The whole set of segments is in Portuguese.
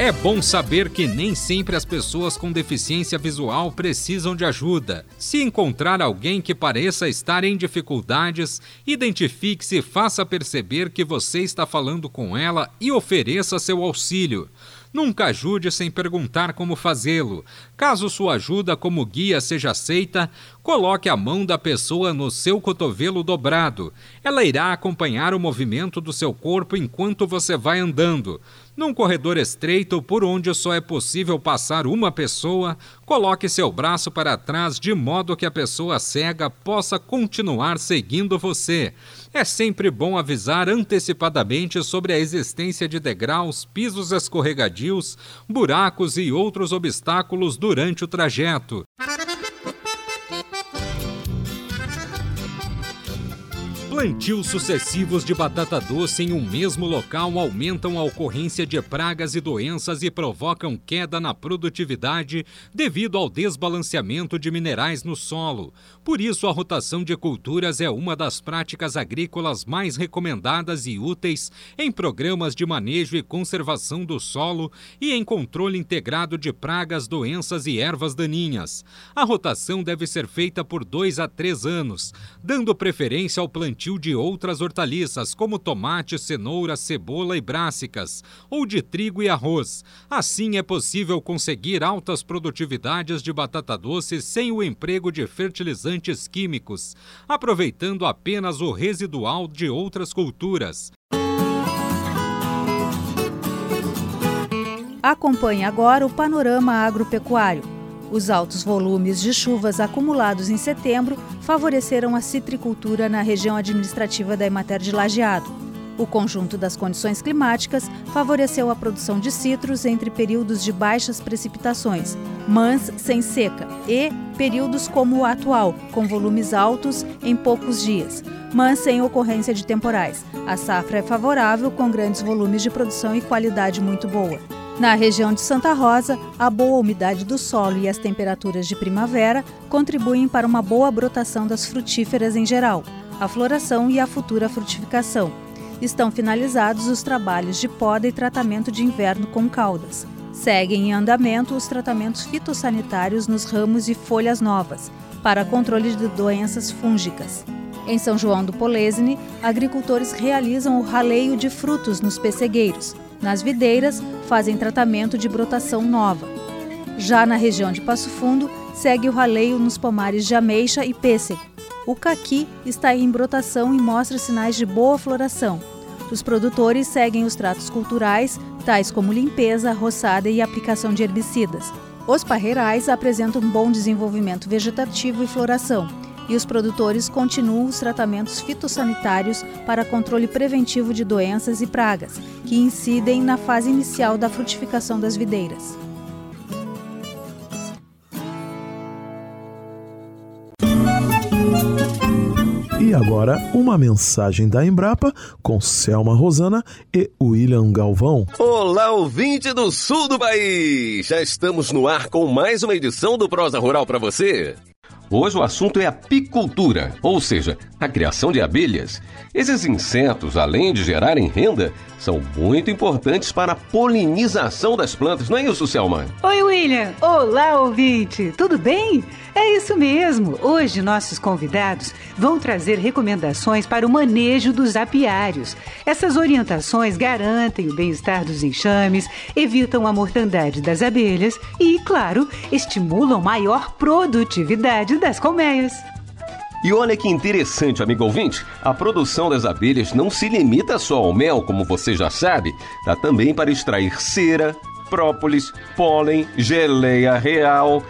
É bom saber que nem sempre as pessoas com deficiência visual precisam de ajuda. Se encontrar alguém que pareça estar em dificuldades, identifique-se e faça perceber que você está falando com ela e ofereça seu auxílio. Nunca ajude sem perguntar como fazê-lo. Caso sua ajuda como guia seja aceita, coloque a mão da pessoa no seu cotovelo dobrado. Ela irá acompanhar o movimento do seu corpo enquanto você vai andando. Num corredor estreito por onde só é possível passar uma pessoa, coloque seu braço para trás de modo que a pessoa cega possa continuar seguindo você. É sempre bom avisar antecipadamente sobre a existência de degraus, pisos escorregadios, buracos e outros obstáculos durante o trajeto. Plantios sucessivos de batata doce em um mesmo local aumentam a ocorrência de pragas e doenças e provocam queda na produtividade devido ao desbalanceamento de minerais no solo. Por isso, a rotação de culturas é uma das práticas agrícolas mais recomendadas e úteis em programas de manejo e conservação do solo e em controle integrado de pragas, doenças e ervas daninhas. A rotação deve ser feita por dois a três anos, dando preferência ao plantio plantio de outras hortaliças, como tomate, cenoura, cebola e brássicas, ou de trigo e arroz. Assim é possível conseguir altas produtividades de batata doce sem o emprego de fertilizantes químicos, aproveitando apenas o residual de outras culturas. Acompanhe agora o panorama agropecuário. Os altos volumes de chuvas acumulados em setembro favoreceram a citricultura na região administrativa da Emater de Lajeado. O conjunto das condições climáticas favoreceu a produção de citros entre períodos de baixas precipitações, mãs sem seca, e períodos como o atual, com volumes altos em poucos dias, mas sem ocorrência de temporais. A safra é favorável, com grandes volumes de produção e qualidade muito boa. Na região de Santa Rosa, a boa umidade do solo e as temperaturas de primavera contribuem para uma boa brotação das frutíferas em geral, a floração e a futura frutificação. Estão finalizados os trabalhos de poda e tratamento de inverno com caudas. Seguem em andamento os tratamentos fitossanitários nos ramos e folhas novas, para controle de doenças fúngicas. Em São João do Polesine, agricultores realizam o raleio de frutos nos pessegueiros, nas videiras, fazem tratamento de brotação nova. Já na região de Passo Fundo, segue o raleio nos pomares de ameixa e pêssego. O caqui está em brotação e mostra sinais de boa floração. Os produtores seguem os tratos culturais, tais como limpeza, roçada e aplicação de herbicidas. Os parreirais apresentam bom desenvolvimento vegetativo e floração e os produtores continuam os tratamentos fitossanitários para controle preventivo de doenças e pragas, que incidem na fase inicial da frutificação das videiras. E agora, uma mensagem da Embrapa com Selma Rosana e William Galvão. Olá, ouvinte do sul do país! Já estamos no ar com mais uma edição do Prosa Rural para você. Hoje o assunto é apicultura, ou seja, a criação de abelhas. Esses insetos, além de gerarem renda, são muito importantes para a polinização das plantas, não é isso, Selma? Oi, William! Olá, ouvinte! Tudo bem? É isso mesmo! Hoje nossos convidados vão trazer recomendações para o manejo dos apiários. Essas orientações garantem o bem-estar dos enxames, evitam a mortandade das abelhas e, claro, estimulam maior produtividade das colmeias. E olha que interessante, amigo ouvinte, a produção das abelhas não se limita só ao mel, como você já sabe, dá também para extrair cera, própolis, pólen, geleia real.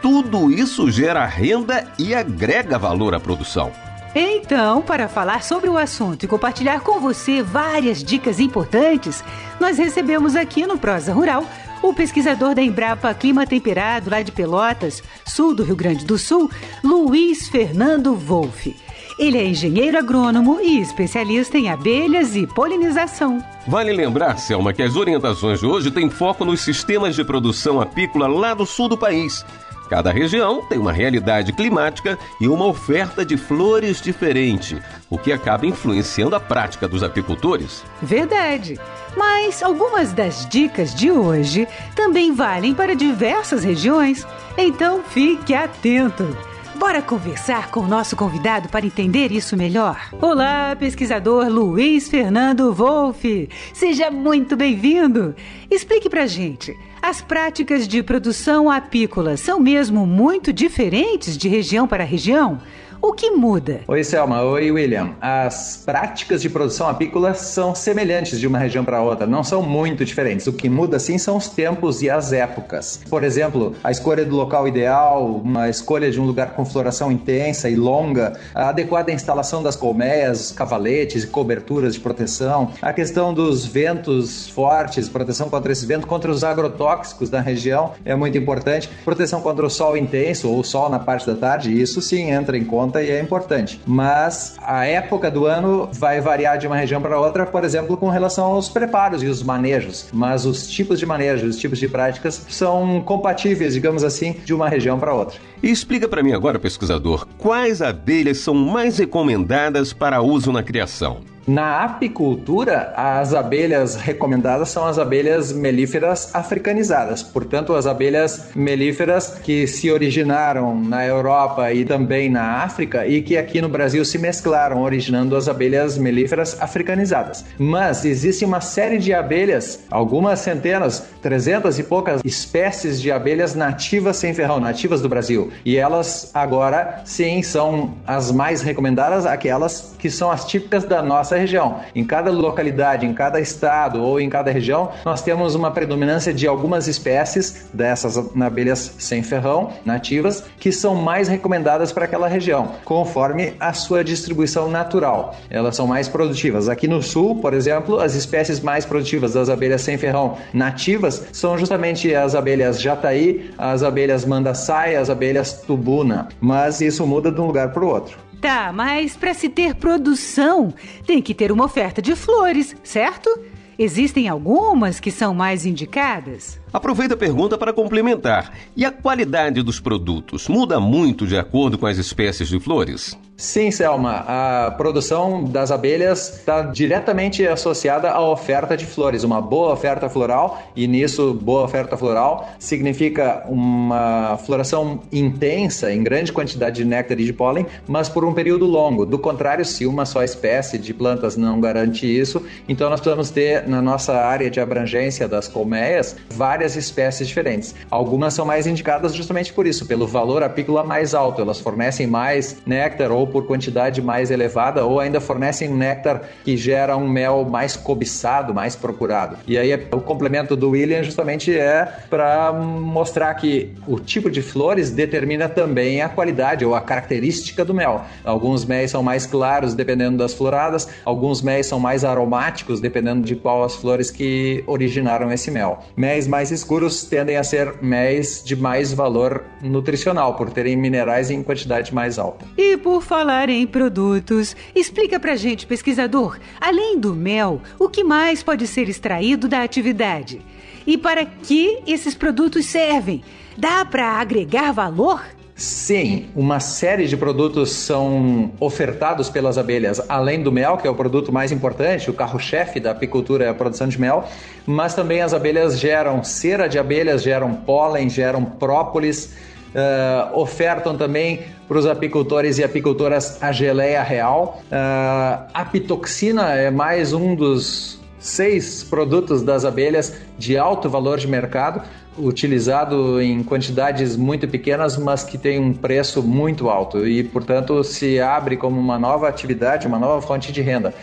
Tudo isso gera renda e agrega valor à produção. Então, para falar sobre o assunto e compartilhar com você várias dicas importantes, nós recebemos aqui no Prosa Rural o pesquisador da Embrapa Clima Temperado, lá de Pelotas, sul do Rio Grande do Sul, Luiz Fernando Wolff. Ele é engenheiro agrônomo e especialista em abelhas e polinização. Vale lembrar, Selma, que as orientações de hoje têm foco nos sistemas de produção apícola lá do sul do país. Cada região tem uma realidade climática e uma oferta de flores diferente, o que acaba influenciando a prática dos apicultores. Verdade. Mas algumas das dicas de hoje também valem para diversas regiões, então fique atento. Bora conversar com o nosso convidado para entender isso melhor? Olá, pesquisador Luiz Fernando Wolff. Seja muito bem-vindo. Explique pra gente. As práticas de produção apícola são mesmo muito diferentes de região para região? O que muda? Oi, Selma. Oi, William. As práticas de produção apícola são semelhantes de uma região para outra, não são muito diferentes. O que muda, sim, são os tempos e as épocas. Por exemplo, a escolha do local ideal, uma escolha de um lugar com floração intensa e longa, a adequada instalação das colmeias, cavaletes e coberturas de proteção, a questão dos ventos fortes, proteção contra esse vento, contra os agrotóxicos da região é muito importante, proteção contra o sol intenso ou sol na parte da tarde, isso sim entra em conta conta e é importante. Mas a época do ano vai variar de uma região para outra, por exemplo, com relação aos preparos e os manejos. Mas os tipos de manejo, os tipos de práticas são compatíveis, digamos assim, de uma região para outra. E explica para mim agora, pesquisador, quais abelhas são mais recomendadas para uso na criação? Na apicultura, as abelhas recomendadas são as abelhas melíferas africanizadas, portanto, as abelhas melíferas que se originaram na Europa e também na África e que aqui no Brasil se mesclaram, originando as abelhas melíferas africanizadas. Mas existe uma série de abelhas, algumas centenas, trezentas e poucas espécies de abelhas nativas sem ferrão, nativas do Brasil, e elas agora sim são as mais recomendadas, aquelas que são as típicas da nossa nossa região. Em cada localidade, em cada estado ou em cada região, nós temos uma predominância de algumas espécies dessas abelhas sem ferrão nativas que são mais recomendadas para aquela região, conforme a sua distribuição natural. Elas são mais produtivas. Aqui no sul, por exemplo, as espécies mais produtivas das abelhas sem ferrão nativas são justamente as abelhas jataí, as abelhas mandaçai, as abelhas tubuna. Mas isso muda de um lugar para o outro. Tá, mas para se ter produção, tem que ter uma oferta de flores, certo? Existem algumas que são mais indicadas? Aproveita a pergunta para complementar. E a qualidade dos produtos muda muito de acordo com as espécies de flores? Sim, Selma. A produção das abelhas está diretamente associada à oferta de flores. Uma boa oferta floral, e nisso, boa oferta floral significa uma floração intensa, em grande quantidade de néctar e de pólen, mas por um período longo. Do contrário, se uma só espécie de plantas não garante isso, então nós precisamos ter na nossa área de abrangência das colmeias várias várias espécies diferentes. Algumas são mais indicadas justamente por isso, pelo valor apícola mais alto. Elas fornecem mais néctar ou por quantidade mais elevada, ou ainda fornecem néctar que gera um mel mais cobiçado, mais procurado. E aí o complemento do William justamente é para mostrar que o tipo de flores determina também a qualidade ou a característica do mel. Alguns méis são mais claros dependendo das floradas, alguns méis são mais aromáticos dependendo de qual as flores que originaram esse mel. Méis mais escuros tendem a ser méis de mais valor nutricional, por terem minerais em quantidade mais alta. E por falar em produtos, explica pra gente, pesquisador, além do mel, o que mais pode ser extraído da atividade? E para que esses produtos servem? Dá para agregar valor? Sim, uma série de produtos são ofertados pelas abelhas, além do mel, que é o produto mais importante, o carro-chefe da apicultura é a produção de mel, mas também as abelhas geram cera de abelhas, geram pólen, geram própolis, uh, ofertam também para os apicultores e apicultoras a geleia real. Uh, a pitoxina é mais um dos seis produtos das abelhas de alto valor de mercado utilizado em quantidades muito pequenas, mas que tem um preço muito alto e, portanto, se abre como uma nova atividade, uma nova fonte de renda.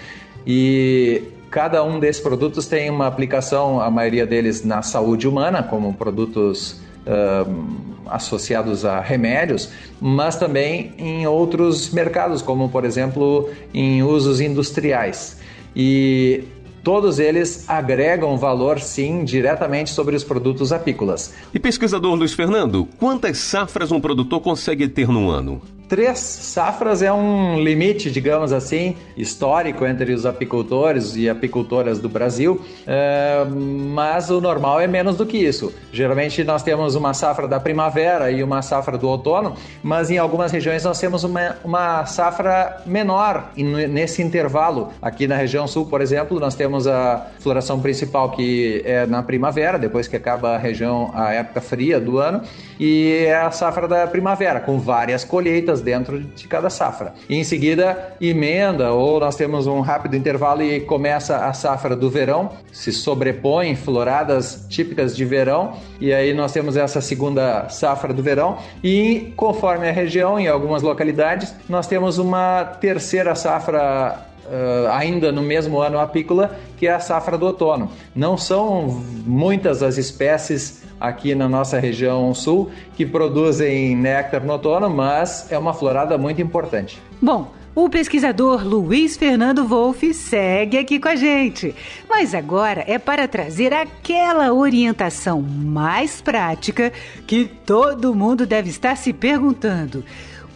E cada um desses produtos tem uma aplicação, a maioria deles na saúde humana, como produtos uh, associados a remédios, mas também em outros mercados, como por exemplo em usos industriais. E todos eles agregam valor, sim, diretamente sobre os produtos apícolas. E pesquisador Luiz Fernando, quantas safras um produtor consegue ter no ano? Três safras é um limite, digamos assim, histórico entre os apicultores e apicultoras do Brasil, é, mas o normal é menos do que isso. Geralmente nós temos uma safra da primavera e uma safra do outono, mas em algumas regiões nós temos uma, uma safra menor nesse intervalo. Aqui na região sul, por exemplo, nós temos a floração principal que é na primavera, depois que acaba a região, a época fria do ano, e é a safra da primavera, com várias colheitas dentro de cada safra. E em seguida, emenda, ou nós temos um rápido intervalo e começa a safra do verão, se sobrepõem floradas típicas de verão, e aí nós temos essa segunda safra do verão, e conforme a região, em algumas localidades, nós temos uma terceira safra Uh, ainda no mesmo ano apícola, que é a safra do outono. Não são muitas as espécies aqui na nossa região sul que produzem néctar no outono, mas é uma florada muito importante. Bom, o pesquisador Luiz Fernando Wolff segue aqui com a gente, mas agora é para trazer aquela orientação mais prática que todo mundo deve estar se perguntando.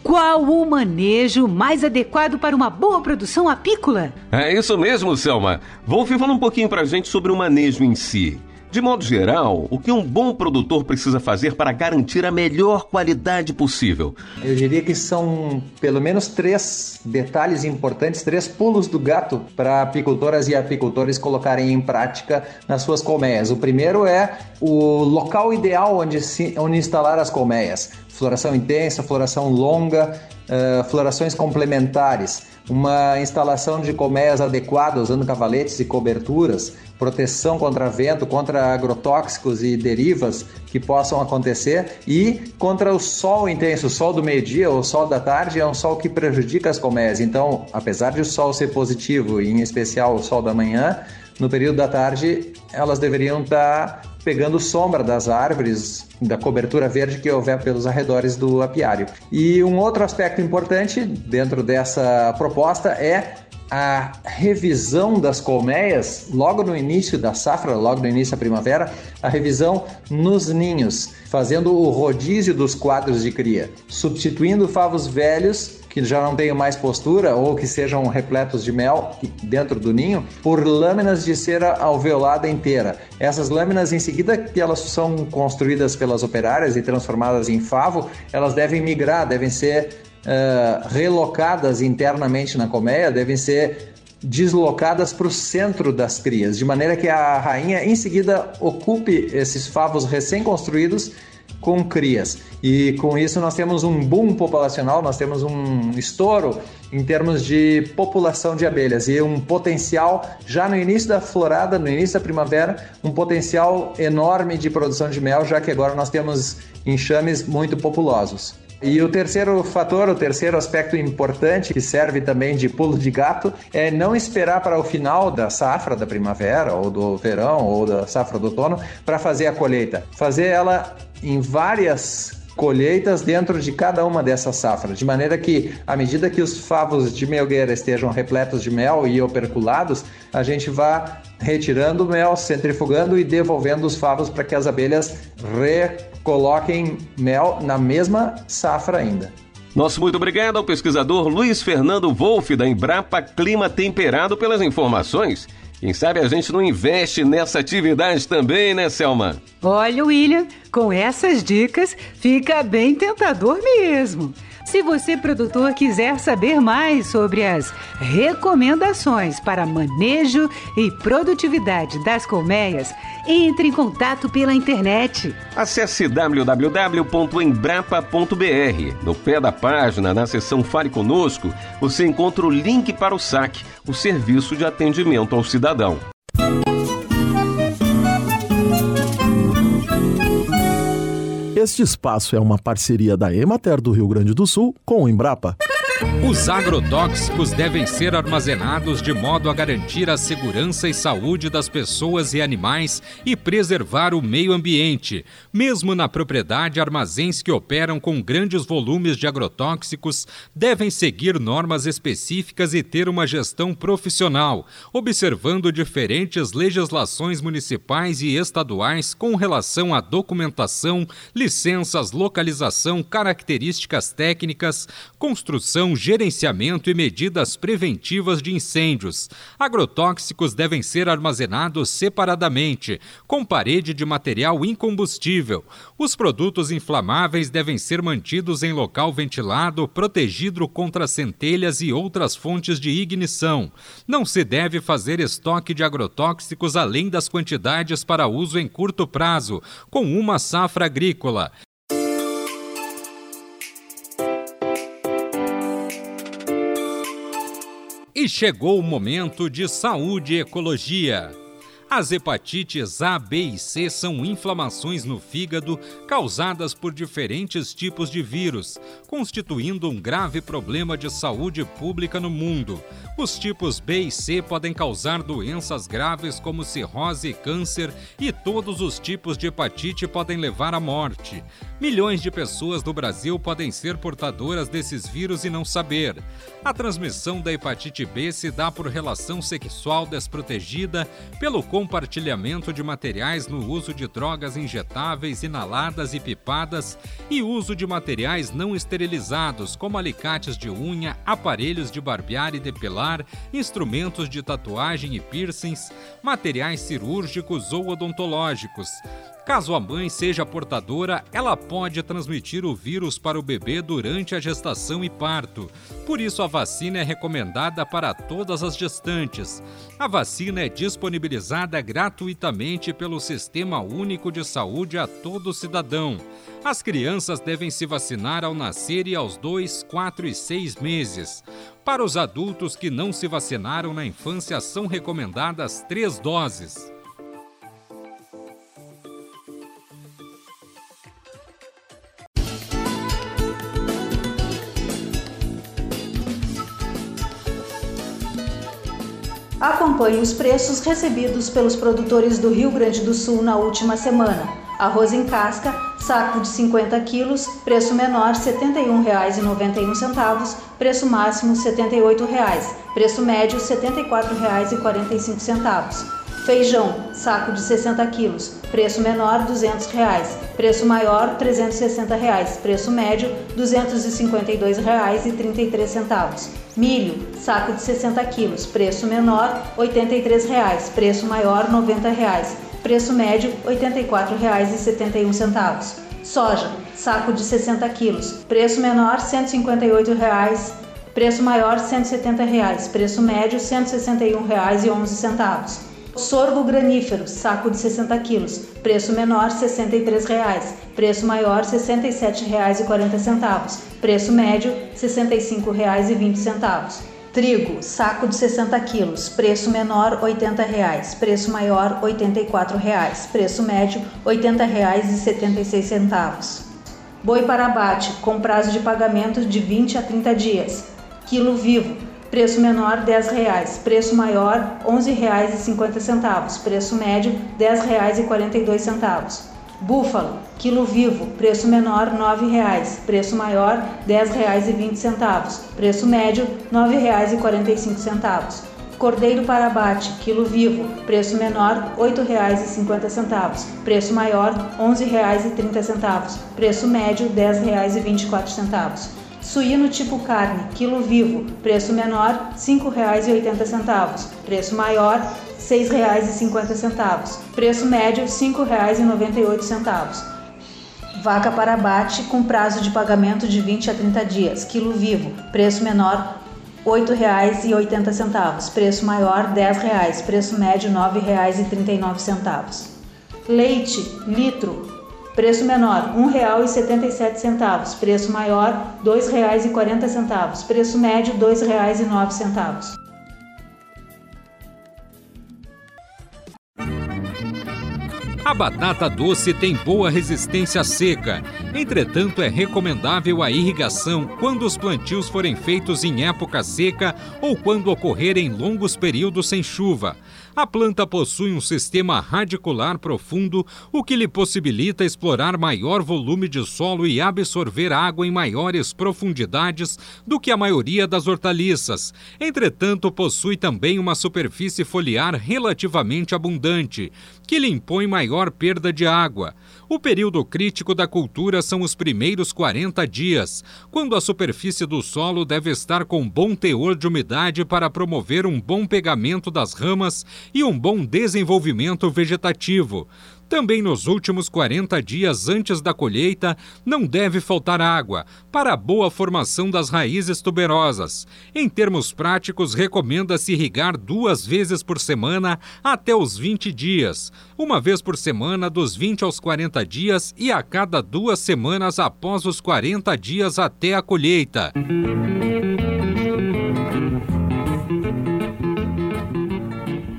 Qual o manejo mais adequado para uma boa produção apícola? É isso mesmo, Selma. Wolff fala um pouquinho para a gente sobre o manejo em si. De modo geral, o que um bom produtor precisa fazer para garantir a melhor qualidade possível? Eu diria que são pelo menos três detalhes importantes, três pulos do gato para apicultoras e apicultores colocarem em prática nas suas colmeias. O primeiro é o local ideal onde, se, onde instalar as colmeias. Floração intensa, floração longa, uh, florações complementares uma instalação de colmeias adequada usando cavaletes e coberturas, proteção contra vento, contra agrotóxicos e derivas que possam acontecer e contra o sol intenso, o sol do meio-dia ou o sol da tarde é um sol que prejudica as colmeias. Então, apesar de o sol ser positivo, e em especial o sol da manhã, no período da tarde elas deveriam estar pegando sombra das árvores, da cobertura verde que houver pelos arredores do apiário. E um outro aspecto importante dentro dessa proposta é a revisão das colmeias logo no início da safra, logo no início da primavera, a revisão nos ninhos, fazendo o rodízio dos quadros de cria, substituindo favos velhos que já não tenham mais postura ou que sejam repletos de mel dentro do ninho, por lâminas de cera alveolada inteira. Essas lâminas, em seguida que elas são construídas pelas operárias e transformadas em favo, elas devem migrar, devem ser uh, relocadas internamente na colmeia, devem ser deslocadas para o centro das crias, de maneira que a rainha em seguida ocupe esses favos recém-construídos com crias. E com isso nós temos um boom populacional, nós temos um estouro em termos de população de abelhas e um potencial já no início da florada, no início da primavera, um potencial enorme de produção de mel, já que agora nós temos enxames muito populosos. E o terceiro fator, o terceiro aspecto importante que serve também de pulo de gato é não esperar para o final da safra da primavera ou do verão ou da safra do outono para fazer a colheita. Fazer ela em várias colheitas dentro de cada uma dessas safras, de maneira que, à medida que os favos de melgueira estejam repletos de mel e operculados, a gente vá retirando o mel, centrifugando e devolvendo os favos para que as abelhas recoloquem mel na mesma safra ainda. Nosso muito obrigado ao pesquisador Luiz Fernando Wolff da Embrapa Clima Temperado pelas informações. Quem sabe a gente não investe nessa atividade também, né, Selma? Olha, William, com essas dicas fica bem tentador mesmo. Se você, produtor, quiser saber mais sobre as recomendações para manejo e produtividade das colmeias, entre em contato pela internet. Acesse www.embrapa.br. No pé da página, na seção Fale Conosco, você encontra o link para o SAC, o Serviço de Atendimento ao Cidadão. Este espaço é uma parceria da Emater do Rio Grande do Sul com o Embrapa. Os agrotóxicos devem ser armazenados de modo a garantir a segurança e saúde das pessoas e animais e preservar o meio ambiente. Mesmo na propriedade, armazéns que operam com grandes volumes de agrotóxicos devem seguir normas específicas e ter uma gestão profissional, observando diferentes legislações municipais e estaduais com relação à documentação, licenças, localização, características técnicas, construção, gerenciamento e medidas preventivas de incêndios. Agrotóxicos devem ser armazenados separadamente, com parede de material incombustível. Os produtos inflamáveis devem ser mantidos em local ventilado, protegido contra centelhas e outras fontes de ignição. Não se deve fazer estoque de agrotóxicos além das quantidades para uso em curto prazo, com uma safra agrícola. E chegou o momento de saúde e ecologia. As hepatites A, B e C são inflamações no fígado causadas por diferentes tipos de vírus, constituindo um grave problema de saúde pública no mundo. Os tipos B e C podem causar doenças graves como cirrose e câncer, e todos os tipos de hepatite podem levar à morte. Milhões de pessoas no Brasil podem ser portadoras desses vírus e não saber. A transmissão da hepatite B se dá por relação sexual desprotegida, pelo compartilhamento de materiais no uso de drogas injetáveis, inaladas e pipadas e uso de materiais não esterilizados, como alicates de unha, aparelhos de barbear e depilar, instrumentos de tatuagem e piercings, materiais cirúrgicos ou odontológicos. Caso a mãe seja portadora, ela pode transmitir o vírus para o bebê durante a gestação e parto. Por isso, a vacina é recomendada para todas as gestantes. A vacina é disponibilizada gratuitamente pelo Sistema Único de Saúde a todo cidadão. As crianças devem se vacinar ao nascer e aos 2, 4 e 6 meses. Para os adultos que não se vacinaram na infância, são recomendadas três doses. Acompanhe os preços recebidos pelos produtores do Rio Grande do Sul na última semana. Arroz em casca, saco de 50 quilos, preço menor R$ 71,91, preço máximo R$ 78,00, preço médio R$ 74,45. Feijão, saco de 60 quilos, preço menor 200 reais, preço maior 360 reais, preço médio R$ 252,33. Milho, saco de 60 quilos, preço menor 83 reais, preço maior 90 reais, preço médio R$ 84,71. Soja, saco de 60 quilos, preço menor 158 reais, preço maior 170 reais, preço médio R$ 161,11. Sorgo granífero, saco de 60 quilos, preço menor R$ 63,00, preço maior R$ 67,40, preço médio R$ 65,20. Trigo, saco de 60 quilos, preço menor R$ 80,00, preço maior R$ 84,00, preço médio R$ 80,76. Boi para abate, com prazo de pagamento de 20 a 30 dias. Quilo vivo, Preço menor R$ 10,00, preço maior R$ 11,50, preço médio R$ 10,42. Búfalo, quilo vivo, preço menor R$ 9,00, preço maior R$ 10,20, preço médio R$ 9,45. Cordeiro para abate, quilo vivo, preço menor R$ 8,50, preço maior R$ 11,30, preço médio R$ 10,24. Suíno tipo carne, quilo vivo, preço menor R$ 5,80, preço maior R$ 6,50, preço médio R$ 5,98. Vaca para abate com prazo de pagamento de 20 a 30 dias, quilo vivo, preço menor R$ 8,80, preço maior R$ 10,00, preço médio R$ 9,39. Leite, litro, Preço menor R$ 1,77, preço maior R$ 2,40, preço médio R$ 2,09. A batata doce tem boa resistência seca. Entretanto, é recomendável a irrigação quando os plantios forem feitos em época seca ou quando ocorrerem longos períodos sem chuva. A planta possui um sistema radicular profundo, o que lhe possibilita explorar maior volume de solo e absorver água em maiores profundidades do que a maioria das hortaliças. Entretanto, possui também uma superfície foliar relativamente abundante, que lhe impõe maior perda de água. O período crítico da cultura são os primeiros 40 dias, quando a superfície do solo deve estar com bom teor de umidade para promover um bom pegamento das ramas e um bom desenvolvimento vegetativo. Também nos últimos 40 dias antes da colheita, não deve faltar água para a boa formação das raízes tuberosas. Em termos práticos, recomenda-se irrigar duas vezes por semana até os 20 dias, uma vez por semana dos 20 aos 40 dias e a cada duas semanas após os 40 dias até a colheita.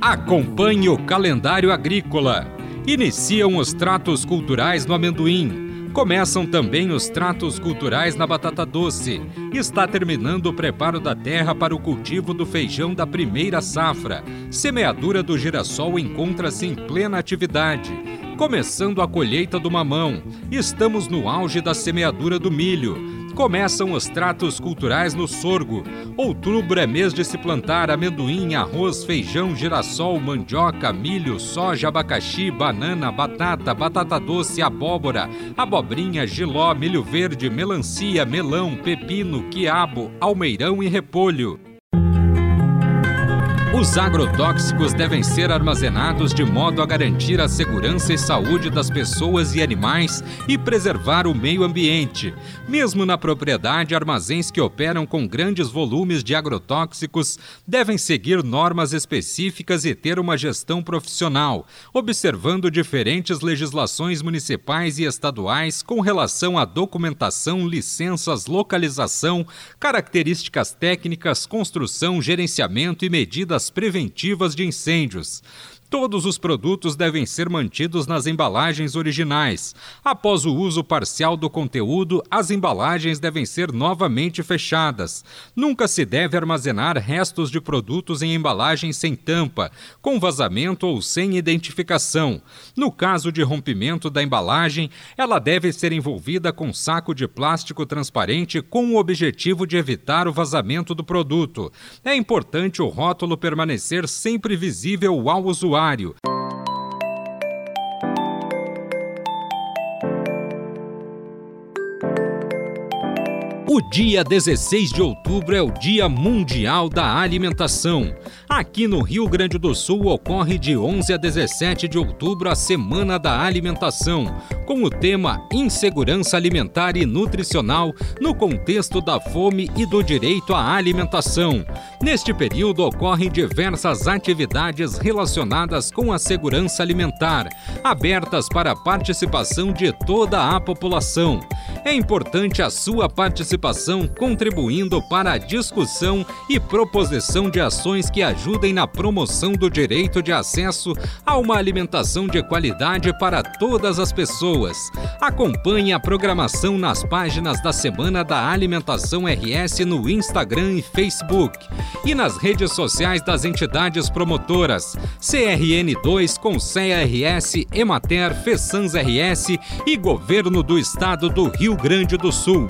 Acompanhe o calendário agrícola. Iniciam os tratos culturais no amendoim. Começam também os tratos culturais na batata doce. Está terminando o preparo da terra para o cultivo do feijão da primeira safra. Semeadura do girassol encontra-se em plena atividade. Começando a colheita do mamão. Estamos no auge da semeadura do milho começam os tratos culturais no sorgo. Outubro é mês de se plantar amendoim, arroz, feijão, girassol, mandioca, milho, soja, abacaxi, banana, batata, batata doce, abóbora, abobrinha, giló, milho verde, melancia, melão, pepino, quiabo, almeirão e repolho. Os agrotóxicos devem ser armazenados de modo a garantir a segurança e saúde das pessoas e animais e preservar o meio ambiente. Mesmo na propriedade, armazéns que operam com grandes volumes de agrotóxicos devem seguir normas específicas e ter uma gestão profissional, observando diferentes legislações municipais e estaduais com relação à documentação, licenças, localização, características técnicas, construção, gerenciamento e medidas preventivas de incêndios. Todos os produtos devem ser mantidos nas embalagens originais. Após o uso parcial do conteúdo, as embalagens devem ser novamente fechadas. Nunca se deve armazenar restos de produtos em embalagens sem tampa, com vazamento ou sem identificação. No caso de rompimento da embalagem, ela deve ser envolvida com saco de plástico transparente com o objetivo de evitar o vazamento do produto. É importante o rótulo permanecer sempre visível ao usuário O dia 16 de outubro é o Dia Mundial da Alimentação. Aqui no Rio Grande do Sul ocorre de 11 a 17 de outubro a Semana da Alimentação, com o tema Insegurança Alimentar e Nutricional no contexto da fome e do direito à alimentação. Neste período ocorrem diversas atividades relacionadas com a segurança alimentar, abertas para a participação de toda a população. É importante a sua participação contribuindo para a discussão e proposição de ações que ajudem na promoção do direito de acesso a uma alimentação de qualidade para todas as pessoas pessoas. Acompanhe a programação nas páginas da Semana da Alimentação RS no Instagram e Facebook e nas redes sociais das entidades promotoras CRN2, Conceia RS, Emater, Fessans RS e Governo do Estado do Rio Grande do Sul.